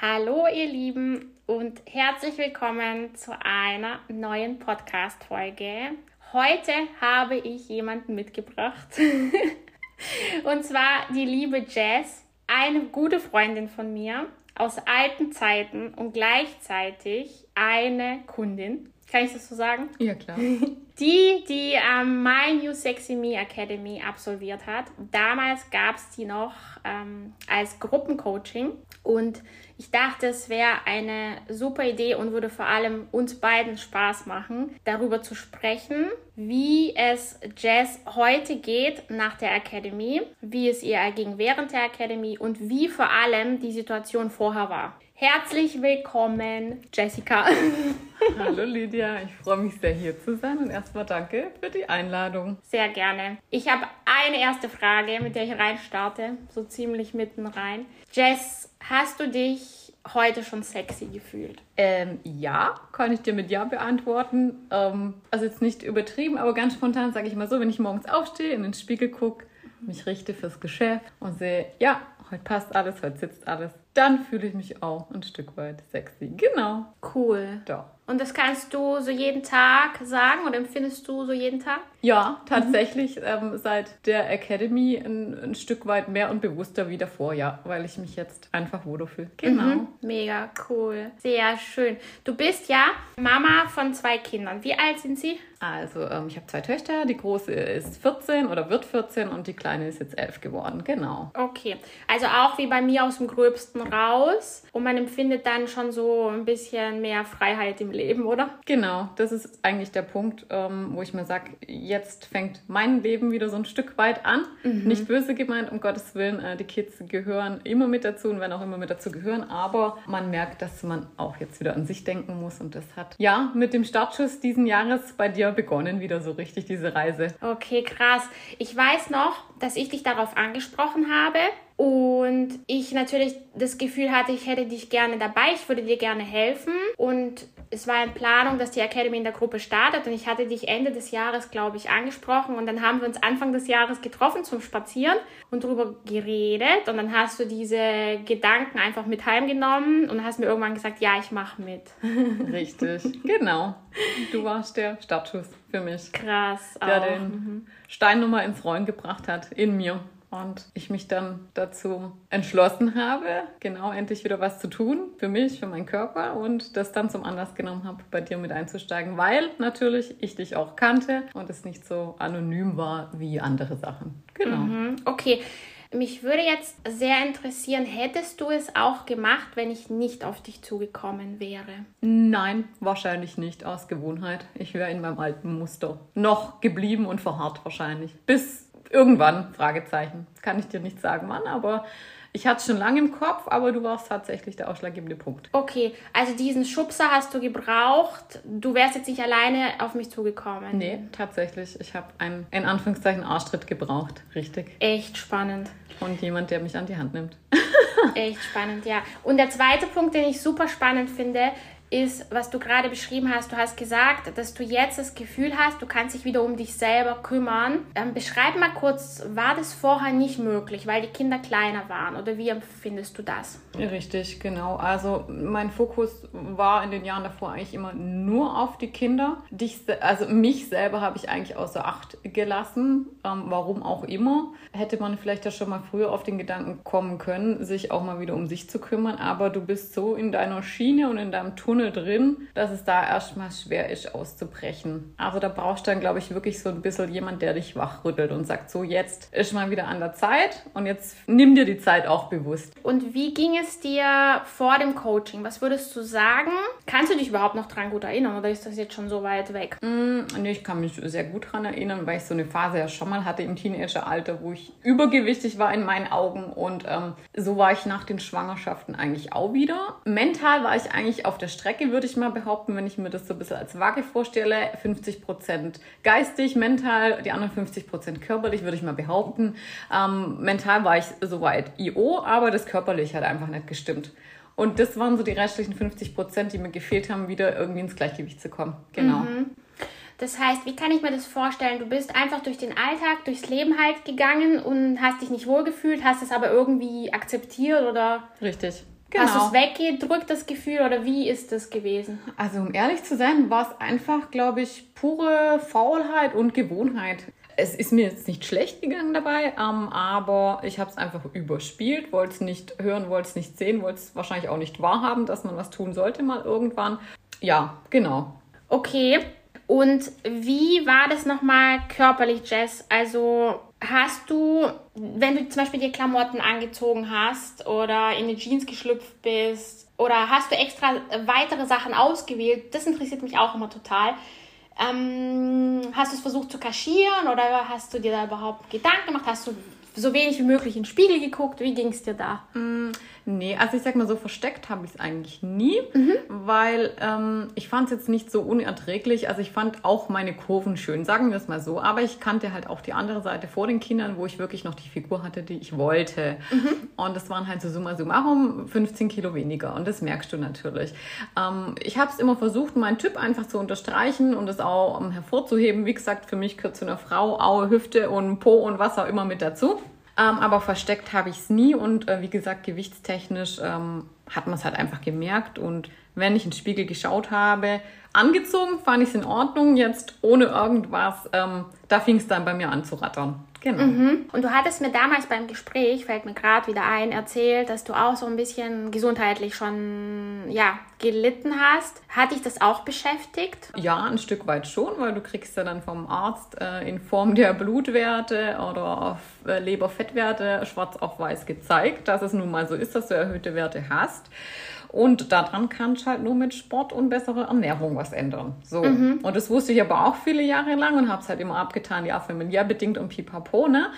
Hallo ihr Lieben und herzlich willkommen zu einer neuen Podcast-Folge. Heute habe ich jemanden mitgebracht. und zwar die liebe Jess, eine gute Freundin von mir aus alten Zeiten und gleichzeitig eine Kundin. Kann ich das so sagen? Ja, klar. Die, die ähm, My New Sexy Me Academy absolviert hat. Damals gab es die noch ähm, als Gruppencoaching und ich dachte, es wäre eine super Idee und würde vor allem uns beiden Spaß machen, darüber zu sprechen, wie es Jazz heute geht nach der Academy, wie es ihr ging während der Academy und wie vor allem die Situation vorher war. Herzlich willkommen, Jessica. Hallo Lydia, ich freue mich sehr hier zu sein und erstmal danke für die Einladung. Sehr gerne. Ich habe eine erste Frage, mit der ich reinstarte, so ziemlich mitten rein. Jess, hast du dich heute schon sexy gefühlt? Ähm, ja, kann ich dir mit Ja beantworten. Ähm, also jetzt nicht übertrieben, aber ganz spontan sage ich mal so, wenn ich morgens aufstehe, in den Spiegel gucke, mich richte fürs Geschäft und sehe, ja, heute passt alles, heute sitzt alles, dann fühle ich mich auch ein Stück weit sexy. Genau. Cool. Doch. Und das kannst du so jeden Tag sagen oder empfindest du so jeden Tag? Ja, tatsächlich mhm. ähm, seit der Academy ein, ein, Stück weit mehr und bewusster wie davor, ja, weil ich mich jetzt einfach wohler fühle. Genau. Mhm. Mega cool. Sehr schön. Du bist ja Mama von zwei Kindern. Wie alt sind sie? Also, ähm, ich habe zwei Töchter. Die große ist 14 oder wird 14 und die kleine ist jetzt 11 geworden. Genau. Okay. Also auch wie bei mir aus dem Gröbsten raus und man empfindet dann schon so ein bisschen mehr Freiheit im Leben, oder? Genau. Das ist eigentlich der Punkt, ähm, wo ich mir sage, jetzt fängt mein Leben wieder so ein Stück weit an. Mhm. Nicht böse gemeint, um Gottes Willen. Äh, die Kids gehören immer mit dazu und werden auch immer mit dazu gehören. Aber man merkt, dass man auch jetzt wieder an sich denken muss und das hat ja mit dem Startschuss diesen Jahres bei dir begonnen, wieder so richtig diese Reise. Okay, krass. Ich weiß noch, dass ich dich darauf angesprochen habe und ich natürlich das Gefühl hatte, ich hätte dich gerne dabei, ich würde dir gerne helfen. Und es war in Planung, dass die Academy in der Gruppe startet. Und ich hatte dich Ende des Jahres, glaube ich, angesprochen. Und dann haben wir uns Anfang des Jahres getroffen zum Spazieren und darüber geredet. Und dann hast du diese Gedanken einfach mit heimgenommen und hast mir irgendwann gesagt, ja, ich mache mit. Richtig, genau. Du warst der Startschuss für mich. Krass. Der auch. den mhm. Stein nochmal ins Rollen gebracht hat in mir und ich mich dann dazu entschlossen habe, genau endlich wieder was zu tun für mich, für meinen Körper und das dann zum Anlass genommen habe, bei dir mit einzusteigen, weil natürlich ich dich auch kannte und es nicht so anonym war wie andere Sachen. Genau. Mhm. Okay. Mich würde jetzt sehr interessieren, hättest du es auch gemacht, wenn ich nicht auf dich zugekommen wäre? Nein, wahrscheinlich nicht aus Gewohnheit. Ich wäre in meinem alten Muster noch geblieben und verharrt wahrscheinlich. Bis irgendwann, Fragezeichen. Kann ich dir nicht sagen, wann, aber ich hatte es schon lange im Kopf, aber du warst tatsächlich der ausschlaggebende Punkt. Okay, also diesen Schubser hast du gebraucht. Du wärst jetzt nicht alleine auf mich zugekommen. Nee, tatsächlich. Ich habe einen, in Anführungszeichen, Arschtritt gebraucht. Richtig. Echt spannend. Und jemand, der mich an die Hand nimmt. Echt spannend, ja. Und der zweite Punkt, den ich super spannend finde, ist, was du gerade beschrieben hast. Du hast gesagt, dass du jetzt das Gefühl hast, du kannst dich wieder um dich selber kümmern. Ähm, beschreib mal kurz, war das vorher nicht möglich, weil die Kinder kleiner waren? Oder wie empfindest du das? Richtig, genau. Also mein Fokus war in den Jahren davor eigentlich immer nur auf die Kinder. Dich, also mich selber habe ich eigentlich außer Acht gelassen. Ähm, warum auch immer. Hätte man vielleicht ja schon mal früher auf den Gedanken kommen können, sich auch mal wieder um sich zu kümmern. Aber du bist so in deiner Schiene und in deinem Tunnel Tunnel drin, dass es da erstmal schwer ist auszubrechen. Also da brauchst du dann, glaube ich, wirklich so ein bisschen jemand, der dich wachrüttelt und sagt, so jetzt ist mal wieder an der Zeit und jetzt nimm dir die Zeit auch bewusst. Und wie ging es dir vor dem Coaching? Was würdest du sagen? Kannst du dich überhaupt noch dran gut erinnern oder ist das jetzt schon so weit weg? Mm, nee, ich kann mich sehr gut dran erinnern, weil ich so eine Phase ja schon mal hatte im Teenageralter, wo ich übergewichtig war in meinen Augen und ähm, so war ich nach den Schwangerschaften eigentlich auch wieder. Mental war ich eigentlich auf der Strecke, würde ich mal behaupten, wenn ich mir das so ein bisschen als Waage vorstelle. 50 Prozent geistig, mental, die anderen 50 Prozent körperlich, würde ich mal behaupten. Ähm, mental war ich soweit IO, aber das körperlich hat einfach nicht gestimmt. Und das waren so die restlichen 50 Prozent, die mir gefehlt haben, wieder irgendwie ins Gleichgewicht zu kommen. Genau. Mhm. Das heißt, wie kann ich mir das vorstellen? Du bist einfach durch den Alltag, durchs Leben halt gegangen und hast dich nicht wohlgefühlt, hast es aber irgendwie akzeptiert oder? Richtig. Genau. Hast du es weggedrückt, das Gefühl, oder wie ist das gewesen? Also, um ehrlich zu sein, war es einfach, glaube ich, pure Faulheit und Gewohnheit. Es ist mir jetzt nicht schlecht gegangen dabei, ähm, aber ich habe es einfach überspielt, wollte es nicht hören, wollte es nicht sehen, wollte es wahrscheinlich auch nicht wahrhaben, dass man was tun sollte mal irgendwann. Ja, genau. Okay, und wie war das nochmal körperlich, Jess? Also hast du, wenn du zum Beispiel dir Klamotten angezogen hast oder in eine Jeans geschlüpft bist oder hast du extra weitere Sachen ausgewählt? Das interessiert mich auch immer total. Ähm, hast du es versucht zu kaschieren oder hast du dir da überhaupt Gedanken gemacht? Hast du so wenig wie möglich in den Spiegel geguckt? Wie ging es dir da? Mm, nee, also ich sag mal so, versteckt habe ich es eigentlich nie, mhm. weil ähm, ich fand es jetzt nicht so unerträglich. Also ich fand auch meine Kurven schön, sagen wir es mal so. Aber ich kannte halt auch die andere Seite vor den Kindern, wo ich wirklich noch die Figur hatte, die ich wollte. Mhm. Und das waren halt so summa summarum 15 Kilo weniger. Und das merkst du natürlich. Ähm, ich habe es immer versucht, meinen Typ einfach zu unterstreichen und es auch um, hervorzuheben. Wie gesagt, für mich gehört zu einer Frau Aue, Hüfte und Po und was auch immer mit dazu. Ähm, aber versteckt habe ich es nie und äh, wie gesagt, gewichtstechnisch ähm, hat man es halt einfach gemerkt. Und wenn ich in Spiegel geschaut habe, angezogen fand ich es in Ordnung. Jetzt ohne irgendwas, ähm, da fing es dann bei mir an zu rattern. Genau. Mhm. Und du hattest mir damals beim Gespräch, fällt mir gerade wieder ein, erzählt, dass du auch so ein bisschen gesundheitlich schon ja, gelitten hast. Hat dich das auch beschäftigt? Ja, ein Stück weit schon, weil du kriegst ja dann vom Arzt äh, in Form der Blutwerte oder auf äh, Leberfettwerte schwarz auf weiß gezeigt, dass es nun mal so ist, dass du erhöhte Werte hast. Und daran kannst du halt nur mit Sport und bessere Ernährung was ändern. So. Mhm. Und das wusste ich aber auch viele Jahre lang und habe es halt immer abgetan, ja, bedingt und pipapo, ne?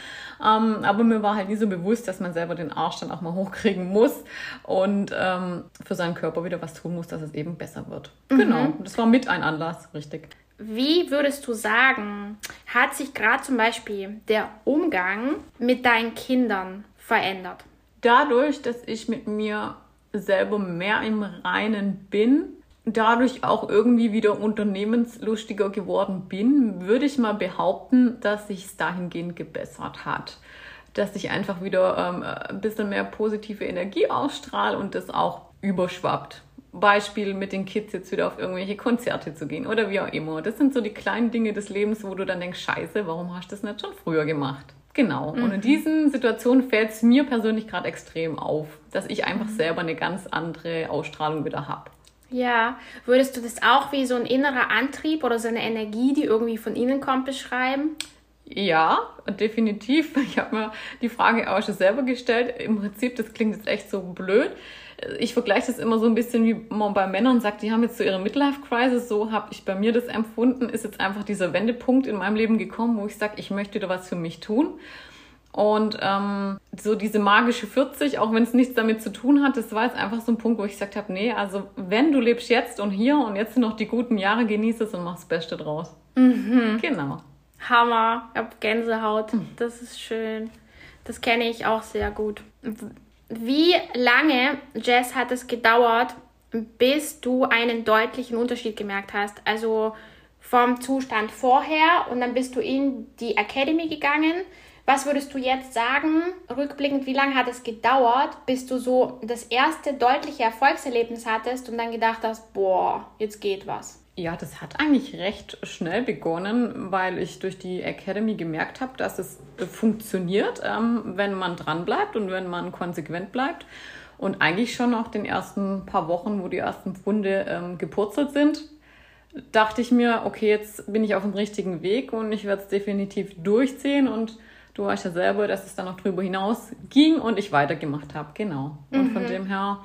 Ähm, aber mir war halt nie so bewusst, dass man selber den Arsch dann auch mal hochkriegen muss und ähm, für seinen Körper wieder was tun muss, dass es eben besser wird. Mhm. Genau. Das war mit ein Anlass, richtig. Wie würdest du sagen, hat sich gerade zum Beispiel der Umgang mit deinen Kindern verändert? Dadurch, dass ich mit mir selber mehr im Reinen bin, dadurch auch irgendwie wieder unternehmenslustiger geworden bin, würde ich mal behaupten, dass sich es dahingehend gebessert hat. Dass ich einfach wieder ähm, ein bisschen mehr positive Energie ausstrahle und das auch überschwappt. Beispiel mit den Kids jetzt wieder auf irgendwelche Konzerte zu gehen oder wie auch immer. Das sind so die kleinen Dinge des Lebens, wo du dann denkst, scheiße, warum hast du das nicht schon früher gemacht? Genau. Mhm. Und in mhm. diesen Situationen fällt es mir persönlich gerade extrem auf, dass ich einfach mhm. selber eine ganz andere Ausstrahlung wieder habe. Ja, würdest du das auch wie so ein innerer Antrieb oder so eine Energie, die irgendwie von innen kommt, beschreiben? Ja, definitiv. Ich habe mir die Frage auch schon selber gestellt. Im Prinzip, das klingt jetzt echt so blöd ich vergleiche das immer so ein bisschen, wie man bei Männern sagt, die haben jetzt so ihre Midlife-Crisis, so habe ich bei mir das empfunden, ist jetzt einfach dieser Wendepunkt in meinem Leben gekommen, wo ich sage, ich möchte da was für mich tun. Und ähm, so diese magische 40, auch wenn es nichts damit zu tun hat, das war jetzt einfach so ein Punkt, wo ich gesagt habe, nee, also wenn du lebst jetzt und hier und jetzt sind noch die guten Jahre, genieße es und mach das Beste draus. Mhm. Genau. Hammer, ich hab Gänsehaut, hm. das ist schön. Das kenne ich auch sehr gut. Wie lange, Jess, hat es gedauert, bis du einen deutlichen Unterschied gemerkt hast? Also vom Zustand vorher und dann bist du in die Academy gegangen. Was würdest du jetzt sagen, rückblickend, wie lange hat es gedauert, bis du so das erste deutliche Erfolgserlebnis hattest und dann gedacht hast, boah, jetzt geht was? Ja, das hat eigentlich recht schnell begonnen, weil ich durch die Academy gemerkt habe, dass es funktioniert, ähm, wenn man dran bleibt und wenn man konsequent bleibt. Und eigentlich schon nach den ersten paar Wochen, wo die ersten Pfunde ähm, gepurzelt sind, dachte ich mir, okay, jetzt bin ich auf dem richtigen Weg und ich werde es definitiv durchziehen. Und du weißt ja selber, dass es dann noch drüber hinaus ging und ich weitergemacht habe. Genau. Und mhm. von dem her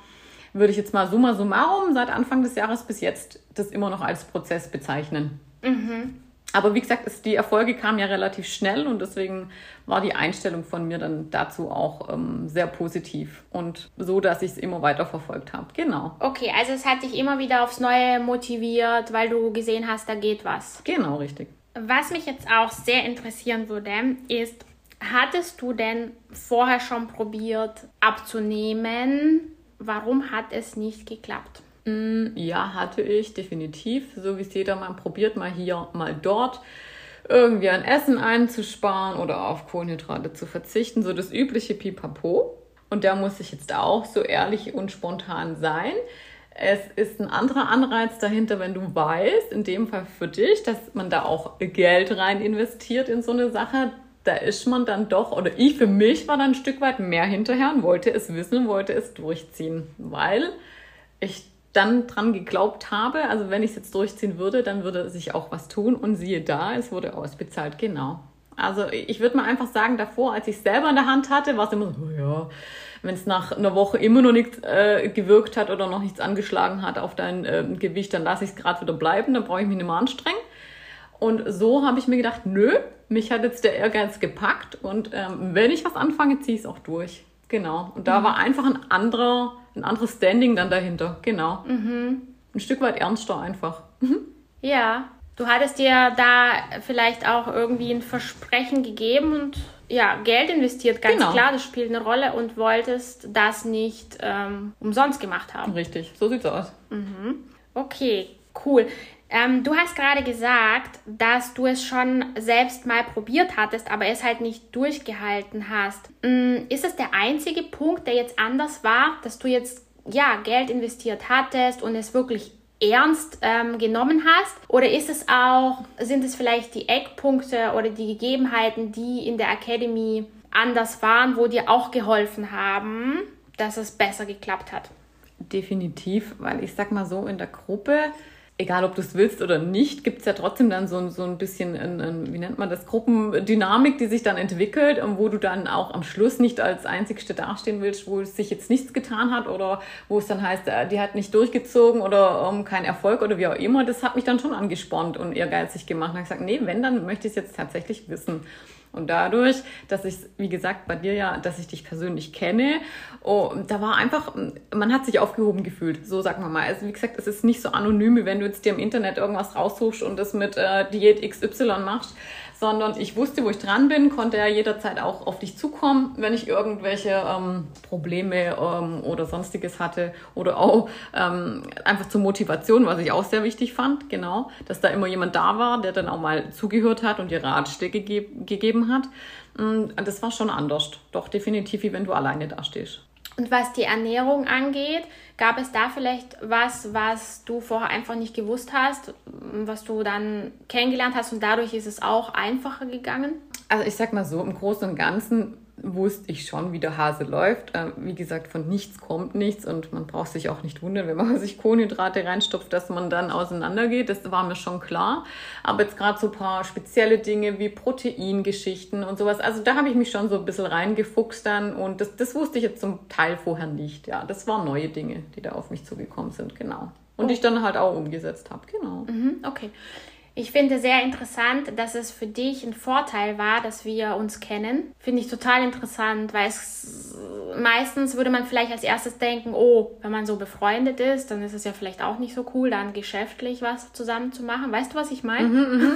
würde ich jetzt mal summa summarum seit Anfang des Jahres bis jetzt das immer noch als Prozess bezeichnen. Mhm. Aber wie gesagt, es, die Erfolge kamen ja relativ schnell und deswegen war die Einstellung von mir dann dazu auch ähm, sehr positiv und so, dass ich es immer weiter verfolgt habe. Genau. Okay, also es hat dich immer wieder aufs Neue motiviert, weil du gesehen hast, da geht was. Genau, richtig. Was mich jetzt auch sehr interessieren würde, ist, hattest du denn vorher schon probiert abzunehmen? Warum hat es nicht geklappt? Mm, ja, hatte ich definitiv. So wie es jeder mal probiert, mal hier, mal dort. Irgendwie an Essen einzusparen oder auf Kohlenhydrate zu verzichten. So das übliche Pipapo. Und da muss ich jetzt auch so ehrlich und spontan sein. Es ist ein anderer Anreiz dahinter, wenn du weißt, in dem Fall für dich, dass man da auch Geld rein investiert in so eine Sache. Da ist man dann doch, oder ich für mich war dann ein Stück weit mehr hinterher und wollte es wissen, wollte es durchziehen, weil ich dann dran geglaubt habe, also wenn ich es jetzt durchziehen würde, dann würde sich auch was tun und siehe da, es wurde ausbezahlt, genau. Also ich würde mal einfach sagen, davor, als ich es selber in der Hand hatte, war es immer so, oh ja, wenn es nach einer Woche immer noch nichts äh, gewirkt hat oder noch nichts angeschlagen hat auf dein äh, Gewicht, dann lasse ich es gerade wieder bleiben, dann brauche ich mich nicht mehr anstrengen. Und so habe ich mir gedacht, nö, mich hat jetzt der Ehrgeiz gepackt und ähm, wenn ich was anfange, ziehe ich es auch durch. Genau. Und da mhm. war einfach ein anderer ein anderes Standing dann dahinter. Genau. Mhm. Ein Stück weit ernster einfach. Mhm. Ja, du hattest dir da vielleicht auch irgendwie ein Versprechen gegeben und ja, Geld investiert, ganz genau. klar, das spielt eine Rolle und wolltest das nicht ähm, umsonst gemacht haben. Richtig, so sieht's aus. Mhm. Okay, cool. Ähm, du hast gerade gesagt, dass du es schon selbst mal probiert hattest, aber es halt nicht durchgehalten hast. Ähm, ist es der einzige Punkt, der jetzt anders war, dass du jetzt ja Geld investiert hattest und es wirklich ernst ähm, genommen hast? Oder ist es auch, sind es vielleicht die Eckpunkte oder die Gegebenheiten, die in der Academy anders waren, wo dir auch geholfen haben, dass es besser geklappt hat? Definitiv, weil ich sag mal so, in der Gruppe egal ob du es willst oder nicht, gibt es ja trotzdem dann so, so ein bisschen, ein, ein, wie nennt man das, Gruppendynamik, die sich dann entwickelt und wo du dann auch am Schluss nicht als Einzigste dastehen willst, wo es sich jetzt nichts getan hat oder wo es dann heißt, äh, die hat nicht durchgezogen oder um, ähm, kein Erfolg oder wie auch immer. Das hat mich dann schon angespornt und ehrgeizig gemacht. Und ich gesagt, nee, wenn, dann möchte ich es jetzt tatsächlich wissen. Und dadurch, dass ich, wie gesagt, bei dir ja, dass ich dich persönlich kenne, oh, da war einfach, man hat sich aufgehoben gefühlt, so sagen wir mal. Also wie gesagt, es ist nicht so anonym, wie wenn du jetzt dir im Internet irgendwas raussuchst und das mit äh, Diät XY machst sondern ich wusste, wo ich dran bin, konnte ja jederzeit auch auf dich zukommen, wenn ich irgendwelche ähm, Probleme ähm, oder sonstiges hatte oder auch ähm, einfach zur Motivation, was ich auch sehr wichtig fand, genau, dass da immer jemand da war, der dann auch mal zugehört hat und dir Ratschläge ge gegeben hat. Mm, das war schon anders, doch definitiv, wie wenn du alleine dastehst. Und was die Ernährung angeht, gab es da vielleicht was, was du vorher einfach nicht gewusst hast, was du dann kennengelernt hast und dadurch ist es auch einfacher gegangen? Also ich sag mal so, im Großen und Ganzen wusste ich schon, wie der Hase läuft. Äh, wie gesagt, von nichts kommt nichts und man braucht sich auch nicht wundern, wenn man sich Kohlenhydrate reinstopft, dass man dann auseinandergeht. Das war mir schon klar. Aber jetzt gerade so ein paar spezielle Dinge wie Proteingeschichten und sowas, also da habe ich mich schon so ein bisschen reingefuchst dann und das, das wusste ich jetzt zum Teil vorher nicht. Ja, das waren neue Dinge, die da auf mich zugekommen sind, genau. Und oh. ich dann halt auch umgesetzt habe, genau. Mhm, okay. Ich finde sehr interessant, dass es für dich ein Vorteil war, dass wir uns kennen. Finde ich total interessant, weil es meistens würde man vielleicht als erstes denken, oh, wenn man so befreundet ist, dann ist es ja vielleicht auch nicht so cool, dann geschäftlich was zusammen zu machen. Weißt du, was ich meine? Mhm, mh.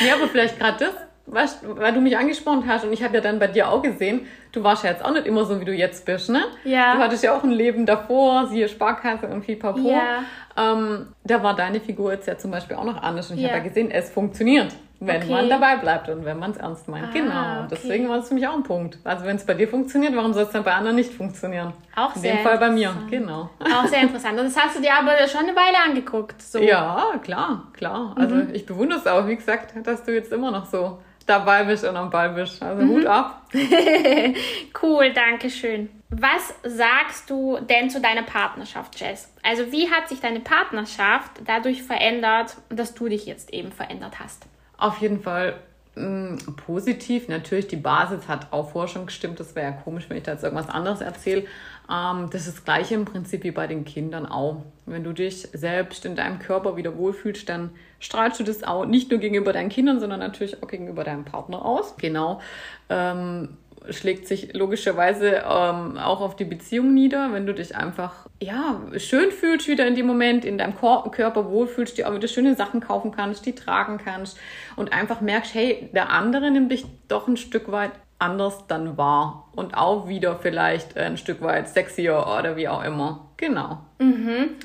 ja, aber vielleicht gerade das weißt, weil du mich angesprochen hast und ich habe ja dann bei dir auch gesehen, du warst ja jetzt auch nicht immer so, wie du jetzt bist, ne? Ja. Du hattest ja auch ein Leben davor, siehe Sparkasse und Pipapo. Ja. Ähm, da war deine Figur jetzt ja zum Beispiel auch noch anders und ich ja. habe ja gesehen, es funktioniert, wenn okay. man dabei bleibt und wenn man es ernst meint. Ah, genau. Okay. Deswegen war es für mich auch ein Punkt. Also wenn es bei dir funktioniert, warum soll es dann bei anderen nicht funktionieren? Auch In sehr dem Fall bei mir, genau. Auch sehr interessant. Und das hast du dir aber schon eine Weile angeguckt. So. Ja, klar, klar. Also mhm. ich bewundere es auch, wie gesagt, dass du jetzt immer noch so dabei bist und am Ball bist. Also mhm. Hut ab. cool, danke schön. Was sagst du denn zu deiner Partnerschaft, Jess? Also wie hat sich deine Partnerschaft dadurch verändert, dass du dich jetzt eben verändert hast? Auf jeden Fall mh, mm, positiv. Natürlich, die Basis hat auch vorher schon gestimmt. Das wäre ja komisch, wenn ich da jetzt irgendwas anderes erzähle. Ähm, das ist das Gleiche im Prinzip wie bei den Kindern auch. Wenn du dich selbst in deinem Körper wieder wohlfühlst, dann strahlst du das auch nicht nur gegenüber deinen Kindern, sondern natürlich auch gegenüber deinem Partner aus. Genau. Ähm, schlägt sich logischerweise ähm, auch auf die Beziehung nieder, wenn du dich einfach ja schön fühlst wieder in dem Moment, in deinem Kor Körper wohlfühlst, dir auch wieder schöne Sachen kaufen kannst, die tragen kannst und einfach merkst, hey, der andere nimmt dich doch ein Stück weit anders dann wahr und auch wieder vielleicht ein Stück weit sexier oder wie auch immer. Genau. Mhm.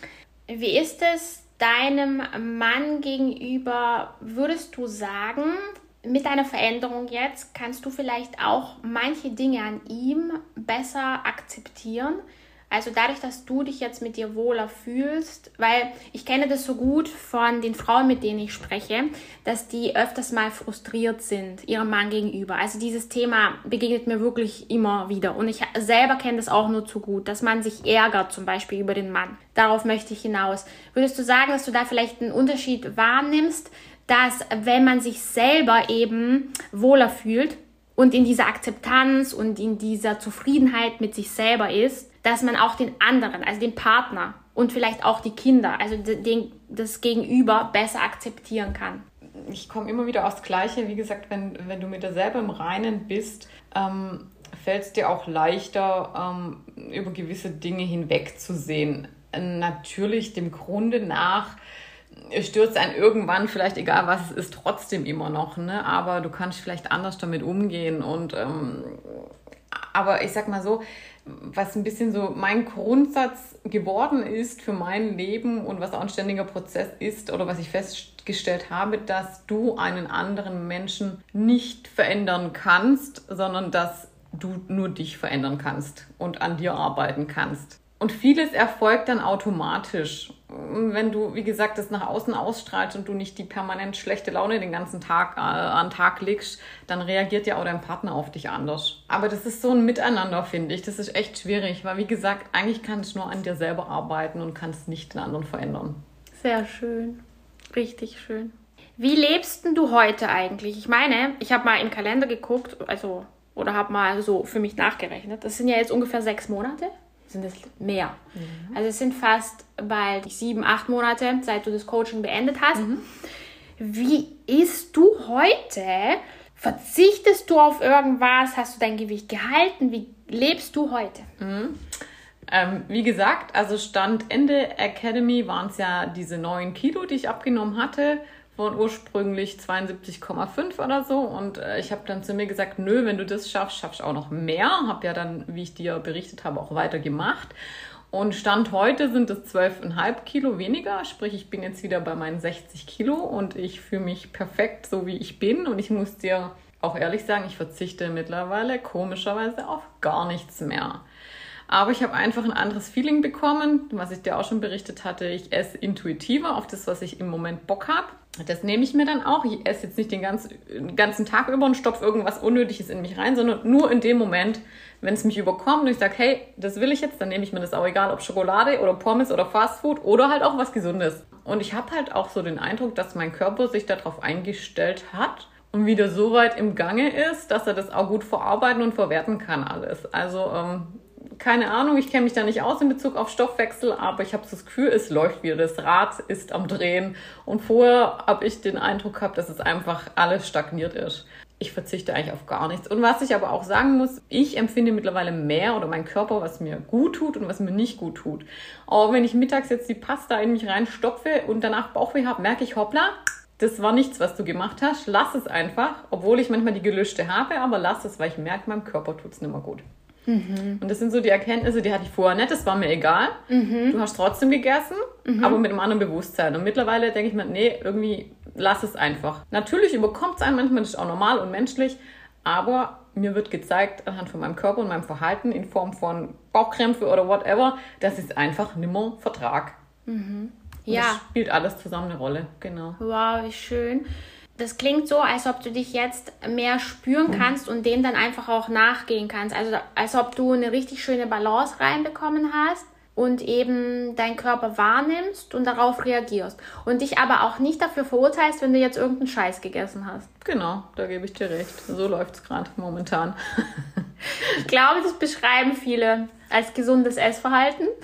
Wie ist es deinem Mann gegenüber? Würdest du sagen, mit deiner Veränderung jetzt kannst du vielleicht auch manche Dinge an ihm besser akzeptieren? Also dadurch, dass du dich jetzt mit dir wohler fühlst, weil ich kenne das so gut von den Frauen, mit denen ich spreche, dass die öfters mal frustriert sind ihrem Mann gegenüber. Also dieses Thema begegnet mir wirklich immer wieder. Und ich selber kenne das auch nur zu gut, dass man sich ärgert zum Beispiel über den Mann. Darauf möchte ich hinaus. Würdest du sagen, dass du da vielleicht einen Unterschied wahrnimmst, dass wenn man sich selber eben wohler fühlt und in dieser Akzeptanz und in dieser Zufriedenheit mit sich selber ist, dass man auch den anderen, also den Partner und vielleicht auch die Kinder, also den, das Gegenüber besser akzeptieren kann. Ich komme immer wieder aufs Gleiche. Wie gesagt, wenn, wenn du mit dir selber im Reinen bist, ähm, fällt es dir auch leichter, ähm, über gewisse Dinge hinwegzusehen. Natürlich dem Grunde nach stürzt einen irgendwann, vielleicht egal was es ist, trotzdem immer noch. Ne? Aber du kannst vielleicht anders damit umgehen. Und ähm, aber ich sag mal so, was ein bisschen so mein Grundsatz geworden ist für mein Leben und was auch ein ständiger Prozess ist oder was ich festgestellt habe, dass du einen anderen Menschen nicht verändern kannst, sondern dass du nur dich verändern kannst und an dir arbeiten kannst. Und vieles erfolgt dann automatisch. Wenn du, wie gesagt, das nach außen ausstrahlst und du nicht die permanent schlechte Laune den ganzen Tag äh, an Tag legst, dann reagiert ja auch dein Partner auf dich anders. Aber das ist so ein Miteinander, finde ich. Das ist echt schwierig, weil, wie gesagt, eigentlich kannst du nur an dir selber arbeiten und kannst nicht den anderen verändern. Sehr schön. Richtig schön. Wie lebst denn du heute eigentlich? Ich meine, ich habe mal im Kalender geguckt, also, oder habe mal so für mich nachgerechnet. Das sind ja jetzt ungefähr sechs Monate sind es mehr. Mhm. Also es sind fast bald sieben, acht Monate, seit du das Coaching beendet hast. Mhm. Wie isst du heute? Verzichtest du auf irgendwas? Hast du dein Gewicht gehalten? Wie lebst du heute? Mhm. Ähm, wie gesagt, also Stand Ende Academy waren es ja diese neun Kilo, die ich abgenommen hatte von ursprünglich 72,5 oder so. Und äh, ich habe dann zu mir gesagt, nö, wenn du das schaffst, schaffst du auch noch mehr. Habe ja dann, wie ich dir berichtet habe, auch weiter gemacht. Und Stand heute sind es 12,5 Kilo weniger. Sprich, ich bin jetzt wieder bei meinen 60 Kilo und ich fühle mich perfekt, so wie ich bin. Und ich muss dir auch ehrlich sagen, ich verzichte mittlerweile komischerweise auf gar nichts mehr. Aber ich habe einfach ein anderes Feeling bekommen, was ich dir auch schon berichtet hatte. Ich esse intuitiver auf das, was ich im Moment Bock habe. Das nehme ich mir dann auch. Ich esse jetzt nicht den ganzen, ganzen Tag über und stopfe irgendwas Unnötiges in mich rein, sondern nur in dem Moment, wenn es mich überkommt und ich sage, hey, das will ich jetzt, dann nehme ich mir das auch egal, ob Schokolade oder Pommes oder Fastfood oder halt auch was Gesundes. Und ich habe halt auch so den Eindruck, dass mein Körper sich darauf eingestellt hat und wieder so weit im Gange ist, dass er das auch gut verarbeiten und verwerten kann alles. Also ähm, keine Ahnung, ich kenne mich da nicht aus in Bezug auf Stoffwechsel, aber ich habe das Gefühl, es läuft wieder. Das Rad ist am Drehen. Und vorher habe ich den Eindruck gehabt, dass es einfach alles stagniert ist. Ich verzichte eigentlich auf gar nichts. Und was ich aber auch sagen muss, ich empfinde mittlerweile mehr oder mein Körper, was mir gut tut und was mir nicht gut tut. Aber wenn ich mittags jetzt die Pasta in mich reinstopfe und danach Bauchweh habe, merke ich, hoppla, das war nichts, was du gemacht hast. Lass es einfach, obwohl ich manchmal die gelöschte habe, aber lass es, weil ich merke, meinem Körper tut es nicht mehr gut. Mhm. Und das sind so die Erkenntnisse, die hatte ich vorher nicht, das war mir egal. Mhm. Du hast trotzdem gegessen, mhm. aber mit einem anderen Bewusstsein. Und mittlerweile denke ich mir, nee, irgendwie lass es einfach. Natürlich überkommt es einen manchmal, das ist auch normal und menschlich, aber mir wird gezeigt anhand von meinem Körper und meinem Verhalten in Form von Bauchkrämpfe oder whatever, das ist einfach nimmer Vertrag. Mhm. Ja. Das spielt alles zusammen eine Rolle, genau. Wow, wie schön. Das klingt so, als ob du dich jetzt mehr spüren kannst und dem dann einfach auch nachgehen kannst. Also als ob du eine richtig schöne Balance reinbekommen hast und eben deinen Körper wahrnimmst und darauf reagierst. Und dich aber auch nicht dafür verurteilst, wenn du jetzt irgendeinen Scheiß gegessen hast. Genau, da gebe ich dir recht. So läuft es gerade momentan. ich glaube, das beschreiben viele als gesundes Essverhalten.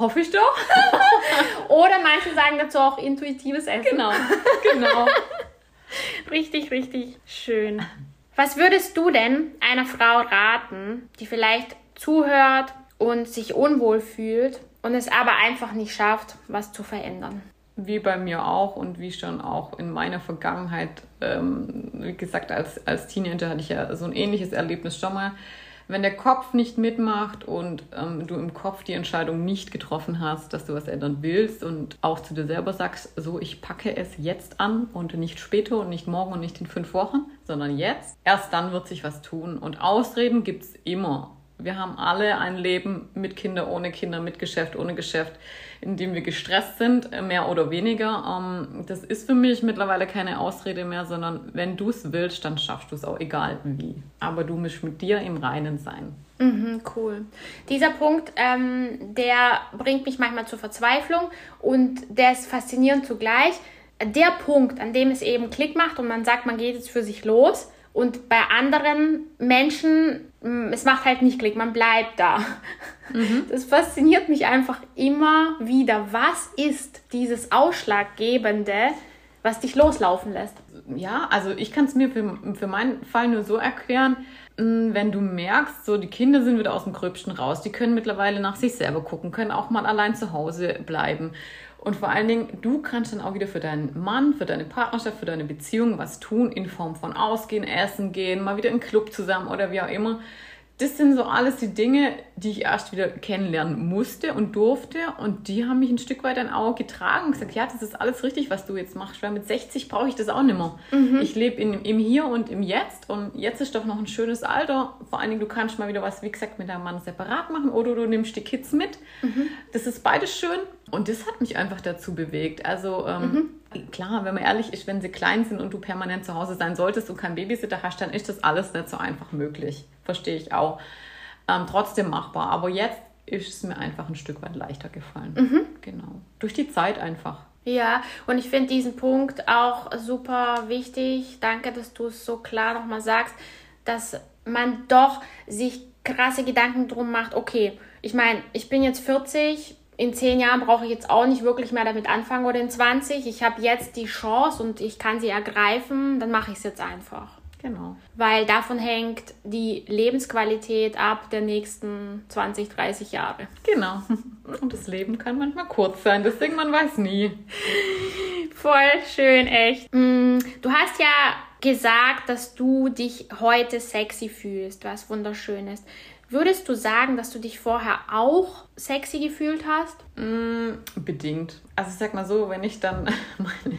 Hoffe ich doch. Oder manche sagen dazu auch intuitives Essen. Genau, genau. richtig, richtig schön. Was würdest du denn einer Frau raten, die vielleicht zuhört und sich unwohl fühlt und es aber einfach nicht schafft, was zu verändern? Wie bei mir auch und wie schon auch in meiner Vergangenheit, ähm, wie gesagt, als, als Teenager hatte ich ja so ein ähnliches Erlebnis schon mal wenn der Kopf nicht mitmacht und ähm, du im Kopf die Entscheidung nicht getroffen hast, dass du was ändern willst und auch zu dir selber sagst, so ich packe es jetzt an und nicht später und nicht morgen und nicht in fünf Wochen, sondern jetzt, erst dann wird sich was tun. Und Ausreden gibt es immer. Wir haben alle ein Leben mit Kinder, ohne Kinder, mit Geschäft, ohne Geschäft, in dem wir gestresst sind, äh, mehr oder weniger. Ähm, das ist für mich mittlerweile keine Ausrede mehr, sondern wenn du es willst, dann schaffst du es auch, egal wie. Aber du musst mit dir im Reinen sein. Mhm, cool. Dieser Punkt, ähm, der bringt mich manchmal zur Verzweiflung und der ist faszinierend zugleich. Der Punkt, an dem es eben Klick macht und man sagt, man geht jetzt für sich los, und bei anderen Menschen, mm, es macht halt nicht Klick, man bleibt da. Mhm. Das fasziniert mich einfach immer wieder. Was ist dieses Ausschlaggebende, was dich loslaufen lässt? Ja, also ich kann es mir für, für meinen Fall nur so erklären, mm, wenn du merkst, so die Kinder sind wieder aus dem Gröbsten raus, die können mittlerweile nach sich selber gucken, können auch mal allein zu Hause bleiben und vor allen Dingen, du kannst dann auch wieder für deinen Mann, für deine Partnerschaft, für deine Beziehung was tun in Form von Ausgehen, Essen gehen, mal wieder im Club zusammen oder wie auch immer das sind so alles die Dinge, die ich erst wieder kennenlernen musste und durfte. Und die haben mich ein Stück weit dann auch getragen und gesagt, ja, das ist alles richtig, was du jetzt machst. Weil mit 60 brauche ich das auch nicht mehr. Mhm. Ich lebe im Hier und im Jetzt. Und jetzt ist doch noch ein schönes Alter. Vor allen Dingen, du kannst mal wieder was, wie gesagt, mit deinem Mann separat machen oder du nimmst die Kids mit. Mhm. Das ist beides schön. Und das hat mich einfach dazu bewegt. Also ähm, mhm. Klar, wenn man ehrlich ist, wenn sie klein sind und du permanent zu Hause sein solltest und keinen Babysitter hast, dann ist das alles nicht so einfach möglich. Verstehe ich auch. Ähm, trotzdem machbar. Aber jetzt ist es mir einfach ein Stück weit leichter gefallen. Mhm. Genau. Durch die Zeit einfach. Ja, und ich finde diesen Punkt auch super wichtig. Danke, dass du es so klar nochmal sagst, dass man doch sich krasse Gedanken drum macht, okay, ich meine, ich bin jetzt 40, in zehn Jahren brauche ich jetzt auch nicht wirklich mehr damit anfangen oder in 20. Ich habe jetzt die Chance und ich kann sie ergreifen, dann mache ich es jetzt einfach. Genau. Weil davon hängt die Lebensqualität ab der nächsten 20, 30 Jahre. Genau. Und das Leben kann manchmal kurz sein, deswegen man weiß nie. Voll schön, echt. Mm, du hast ja gesagt, dass du dich heute sexy fühlst, was wunderschön ist. Würdest du sagen, dass du dich vorher auch sexy gefühlt hast? Mm, bedingt. Also ich sag mal so, wenn ich dann meine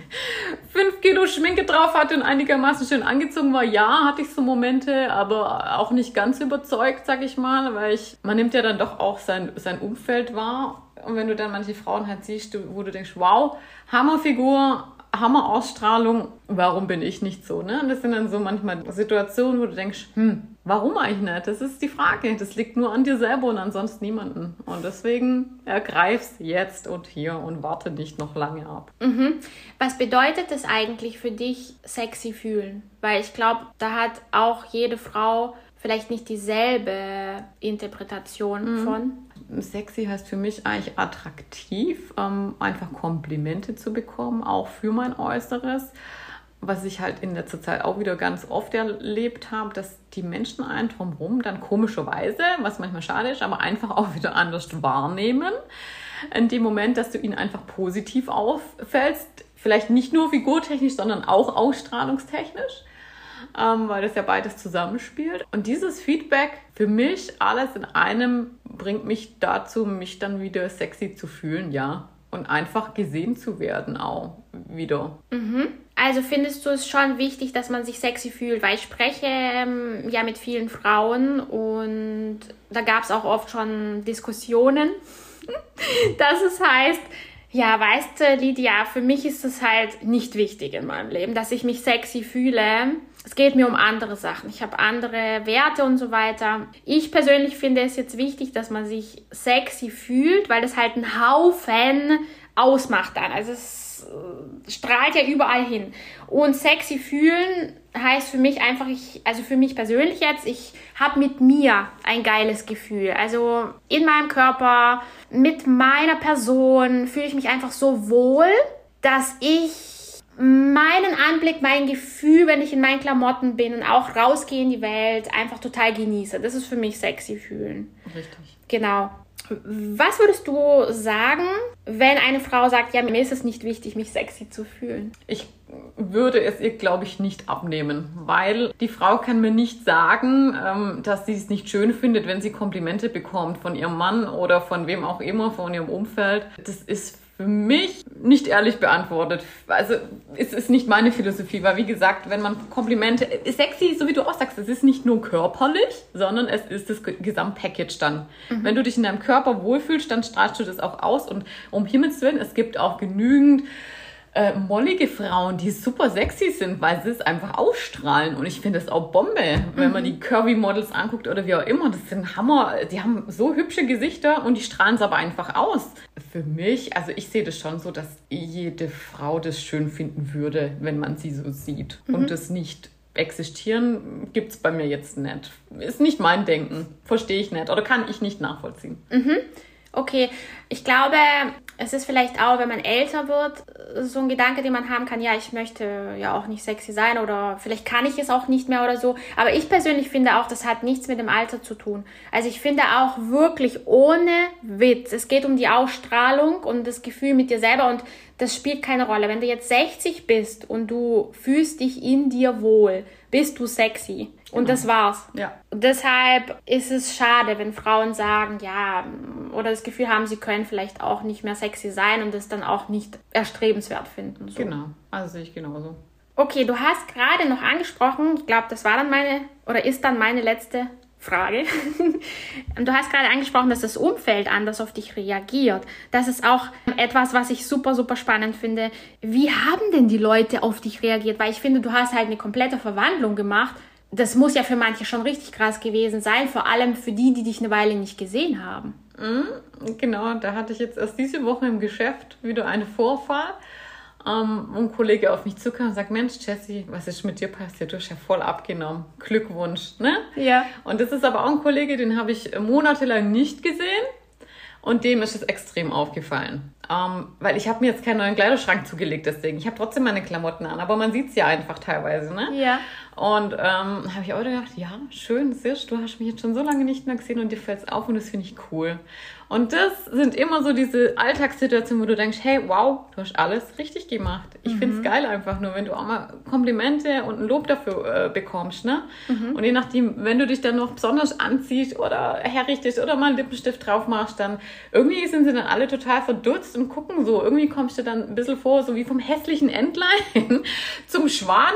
5 Kilo Schminke drauf hatte und einigermaßen schön angezogen war, ja, hatte ich so Momente, aber auch nicht ganz überzeugt, sag ich mal, weil ich, man nimmt ja dann doch auch sein, sein Umfeld wahr. Und wenn du dann manche Frauen halt siehst, wo du denkst, wow, Hammerfigur, Hammerausstrahlung, warum bin ich nicht so? Ne? Und das sind dann so manchmal Situationen, wo du denkst, hm, warum eigentlich nicht? Das ist die Frage. Das liegt nur an dir selber und ansonsten niemanden. Und deswegen ergreif's jetzt und hier und warte nicht noch lange ab. Mhm. Was bedeutet es eigentlich für dich, sexy fühlen? Weil ich glaube, da hat auch jede Frau vielleicht nicht dieselbe Interpretation mhm. von. Sexy heißt für mich eigentlich attraktiv, ähm, einfach Komplimente zu bekommen, auch für mein Äußeres. Was ich halt in letzter Zeit auch wieder ganz oft erlebt habe, dass die Menschen einen drumherum dann komischerweise, was manchmal schade ist, aber einfach auch wieder anders wahrnehmen. In dem Moment, dass du ihnen einfach positiv auffällst, vielleicht nicht nur figurtechnisch, sondern auch ausstrahlungstechnisch ähm, weil das ja beides zusammenspielt. Und dieses Feedback für mich, alles in einem, bringt mich dazu, mich dann wieder sexy zu fühlen, ja. Und einfach gesehen zu werden auch wieder. Mhm. Also findest du es schon wichtig, dass man sich sexy fühlt, weil ich spreche ähm, ja mit vielen Frauen und da gab es auch oft schon Diskussionen, dass es heißt, Ja, weißt du, Lydia, für mich ist es halt nicht wichtig in meinem Leben, dass ich mich sexy fühle. Es geht mir um andere Sachen. Ich habe andere Werte und so weiter. Ich persönlich finde es jetzt wichtig, dass man sich sexy fühlt, weil das halt einen Haufen ausmacht dann. Also es äh, strahlt ja überall hin. Und sexy fühlen heißt für mich einfach, ich, also für mich persönlich jetzt, ich habe mit mir ein geiles Gefühl. Also in meinem Körper, mit meiner Person fühle ich mich einfach so wohl, dass ich meinen Anblick, mein Gefühl, wenn ich in meinen Klamotten bin und auch rausgehe in die Welt, einfach total genieße. Das ist für mich sexy fühlen. Richtig. Genau. Was würdest du sagen, wenn eine Frau sagt, ja, mir ist es nicht wichtig, mich sexy zu fühlen? Ich würde es ihr, glaube ich, nicht abnehmen, weil die Frau kann mir nicht sagen, ähm, dass sie es nicht schön findet, wenn sie Komplimente bekommt von ihrem Mann oder von wem auch immer, von ihrem Umfeld. Das ist für mich nicht ehrlich beantwortet. Also es ist nicht meine Philosophie, weil wie gesagt, wenn man Komplimente, sexy, so wie du auch sagst, es ist nicht nur körperlich, sondern es ist das Gesamtpackage dann. Mhm. Wenn du dich in deinem Körper wohlfühlst, dann strahlst du das auch aus und um Himmels Willen, es gibt auch genügend äh, mollige Frauen, die super sexy sind, weil sie es einfach ausstrahlen. Und ich finde das auch Bombe, wenn mhm. man die Curvy-Models anguckt oder wie auch immer. Das sind Hammer. Die haben so hübsche Gesichter und die strahlen es aber einfach aus. Für mich, also ich sehe das schon so, dass jede Frau das schön finden würde, wenn man sie so sieht. Mhm. Und das nicht existieren gibt es bei mir jetzt nicht. Ist nicht mein Denken. Verstehe ich nicht oder kann ich nicht nachvollziehen. Mhm. Okay, ich glaube, es ist vielleicht auch, wenn man älter wird, so ein Gedanke, den man haben kann, ja, ich möchte ja auch nicht sexy sein oder vielleicht kann ich es auch nicht mehr oder so. Aber ich persönlich finde auch, das hat nichts mit dem Alter zu tun. Also ich finde auch wirklich ohne Witz, es geht um die Ausstrahlung und das Gefühl mit dir selber und das spielt keine Rolle. Wenn du jetzt 60 bist und du fühlst dich in dir wohl, bist du sexy. Und genau. das war's. Ja. Und deshalb ist es schade, wenn Frauen sagen, ja, oder das Gefühl haben, sie können vielleicht auch nicht mehr sexy sein und es dann auch nicht erstrebenswert finden. So. Genau, also sehe ich genauso. Okay, du hast gerade noch angesprochen, ich glaube, das war dann meine oder ist dann meine letzte Frage. du hast gerade angesprochen, dass das Umfeld anders auf dich reagiert. Das ist auch etwas, was ich super, super spannend finde. Wie haben denn die Leute auf dich reagiert? Weil ich finde, du hast halt eine komplette Verwandlung gemacht. Das muss ja für manche schon richtig krass gewesen sein, vor allem für die, die dich eine Weile nicht gesehen haben. Mhm, genau, da hatte ich jetzt erst diese Woche im Geschäft wieder eine Vorfahrt ähm, ein Kollege auf mich zukam und sagt, Mensch, Jessie, was ist mit dir passiert? Du hast ja voll abgenommen. Glückwunsch, ne? Ja. Und das ist aber auch ein Kollege, den habe ich monatelang nicht gesehen und dem ist es extrem aufgefallen. Ähm, weil ich habe mir jetzt keinen neuen Kleiderschrank zugelegt, deswegen. Ich habe trotzdem meine Klamotten an, aber man sieht es ja einfach teilweise, ne? Ja. Und ähm, habe ich auch gedacht, ja, schön, Sisch, du hast mich jetzt schon so lange nicht mehr gesehen und dir fällt es auf und das finde ich cool. Und das sind immer so diese Alltagssituationen, wo du denkst, hey, wow, du hast alles richtig gemacht. Ich mhm. finde es geil einfach nur, wenn du auch mal Komplimente und ein Lob dafür äh, bekommst. Ne? Mhm. Und je nachdem, wenn du dich dann noch besonders anziehst oder herrichtest oder mal einen Lippenstift drauf machst, dann irgendwie sind sie dann alle total verdutzt und gucken so. Irgendwie kommst du dann ein bisschen vor, so wie vom hässlichen Entlein zum Schwan.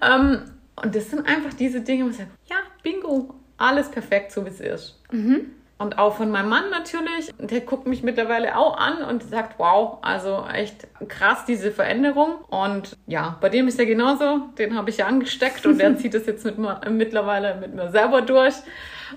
Ähm, und das sind einfach diese Dinge, wo ich sage, ja, bingo, alles perfekt, so wie es ist. Mhm. Und auch von meinem Mann natürlich. Der guckt mich mittlerweile auch an und sagt, wow, also echt krass, diese Veränderung. Und ja, bei dem ist ja genauso. Den habe ich ja angesteckt und der zieht es jetzt mit mir, mittlerweile mit mir selber durch.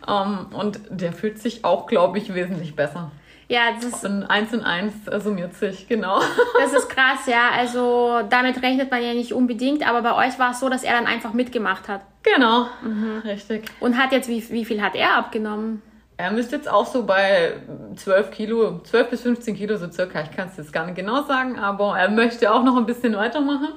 Ähm, und der fühlt sich auch, glaube ich, wesentlich besser. Ja, das ist. Und eins und eins summiert sich, genau. Das ist krass, ja. Also damit rechnet man ja nicht unbedingt, aber bei euch war es so, dass er dann einfach mitgemacht hat. Genau, mhm. richtig. Und hat jetzt, wie, wie viel hat er abgenommen? Er müsste jetzt auch so bei 12 Kilo, 12 bis 15 Kilo so circa, ich kann es jetzt gar nicht genau sagen, aber er möchte auch noch ein bisschen weitermachen.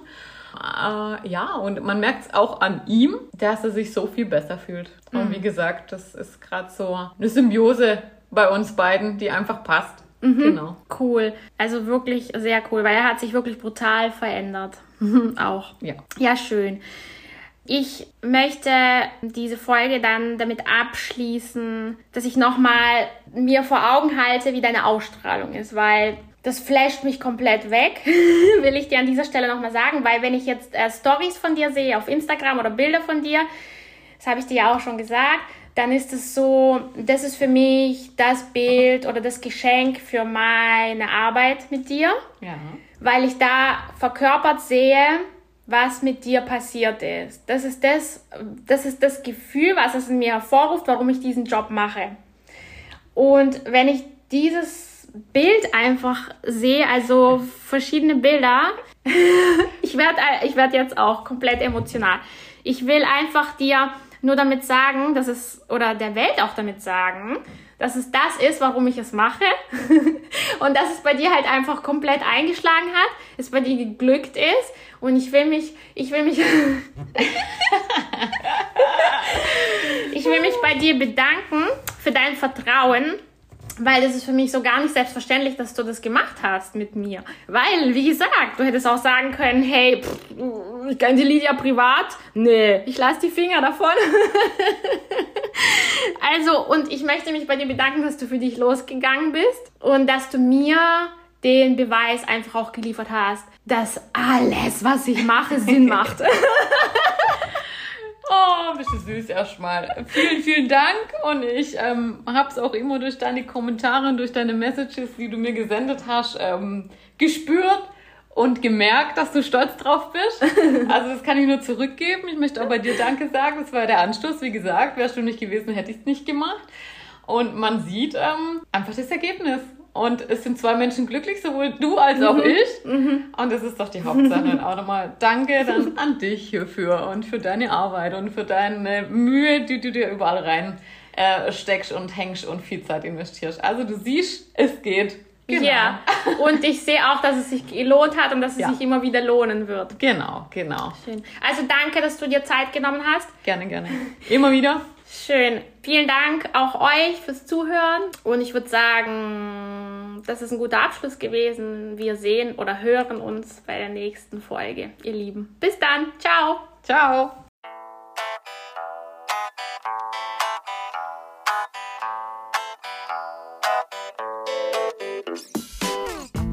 Äh, ja, und man merkt es auch an ihm, dass er sich so viel besser fühlt. Mhm. Und wie gesagt, das ist gerade so eine Symbiose bei uns beiden, die einfach passt. Mhm. Genau. Cool. Also wirklich sehr cool, weil er hat sich wirklich brutal verändert. auch. Ja. Ja, schön. Ich möchte diese Folge dann damit abschließen, dass ich nochmal mir vor Augen halte, wie deine Ausstrahlung ist, weil das flasht mich komplett weg, will ich dir an dieser Stelle nochmal sagen, weil wenn ich jetzt äh, Stories von dir sehe auf Instagram oder Bilder von dir, das habe ich dir ja auch schon gesagt, dann ist es so, das ist für mich das Bild oder das Geschenk für meine Arbeit mit dir, Ja. weil ich da verkörpert sehe, was mit dir passiert ist. Das ist das, das ist das Gefühl, was es in mir hervorruft, warum ich diesen Job mache. Und wenn ich dieses Bild einfach sehe, also verschiedene Bilder, ich werde ich werd jetzt auch komplett emotional. Ich will einfach dir nur damit sagen, dass es, oder der Welt auch damit sagen, dass es das ist, warum ich es mache. und dass es bei dir halt einfach komplett eingeschlagen hat, es bei dir geglückt ist. Und ich will mich, ich will mich, ich will mich bei dir bedanken für dein Vertrauen, weil das ist für mich so gar nicht selbstverständlich, dass du das gemacht hast mit mir. Weil, wie gesagt, du hättest auch sagen können, hey, pff, ich kenne die Lydia privat. Nee, ich lasse die Finger davon. also, und ich möchte mich bei dir bedanken, dass du für dich losgegangen bist und dass du mir den Beweis einfach auch geliefert hast, dass alles, was ich mache, Sinn macht. Oh, bist du süß erstmal. Vielen, vielen Dank. Und ich ähm, habe es auch immer durch deine Kommentare und durch deine Messages, die du mir gesendet hast, ähm, gespürt und gemerkt, dass du stolz drauf bist. Also das kann ich nur zurückgeben. Ich möchte auch bei dir Danke sagen. Das war der Anstoß. Wie gesagt, wärst du nicht gewesen, hätte ich es nicht gemacht. Und man sieht ähm, einfach das Ergebnis. Und es sind zwei Menschen glücklich, sowohl du als auch ich. Und das ist doch die Hauptsache. Und auch nochmal Danke dann an dich hierfür und für deine Arbeit und für deine Mühe, die du dir überall rein äh, steckst und hängst und viel Zeit investierst. Also du siehst, es geht. Genau. Ja, und ich sehe auch, dass es sich gelohnt hat und dass es Ja. sich immer wieder lohnen wird. Genau, genau. Schön. Also danke, dass du dir Zeit genommen hast. Gerne, gerne. Immer wieder. Schön. Vielen Dank auch euch fürs Zuhören. Und ich würde sagen, das ist ein guter Abschluss gewesen. Wir sehen oder hören uns bei der nächsten Folge, ihr Lieben. Bis dann. Ciao. Ciao.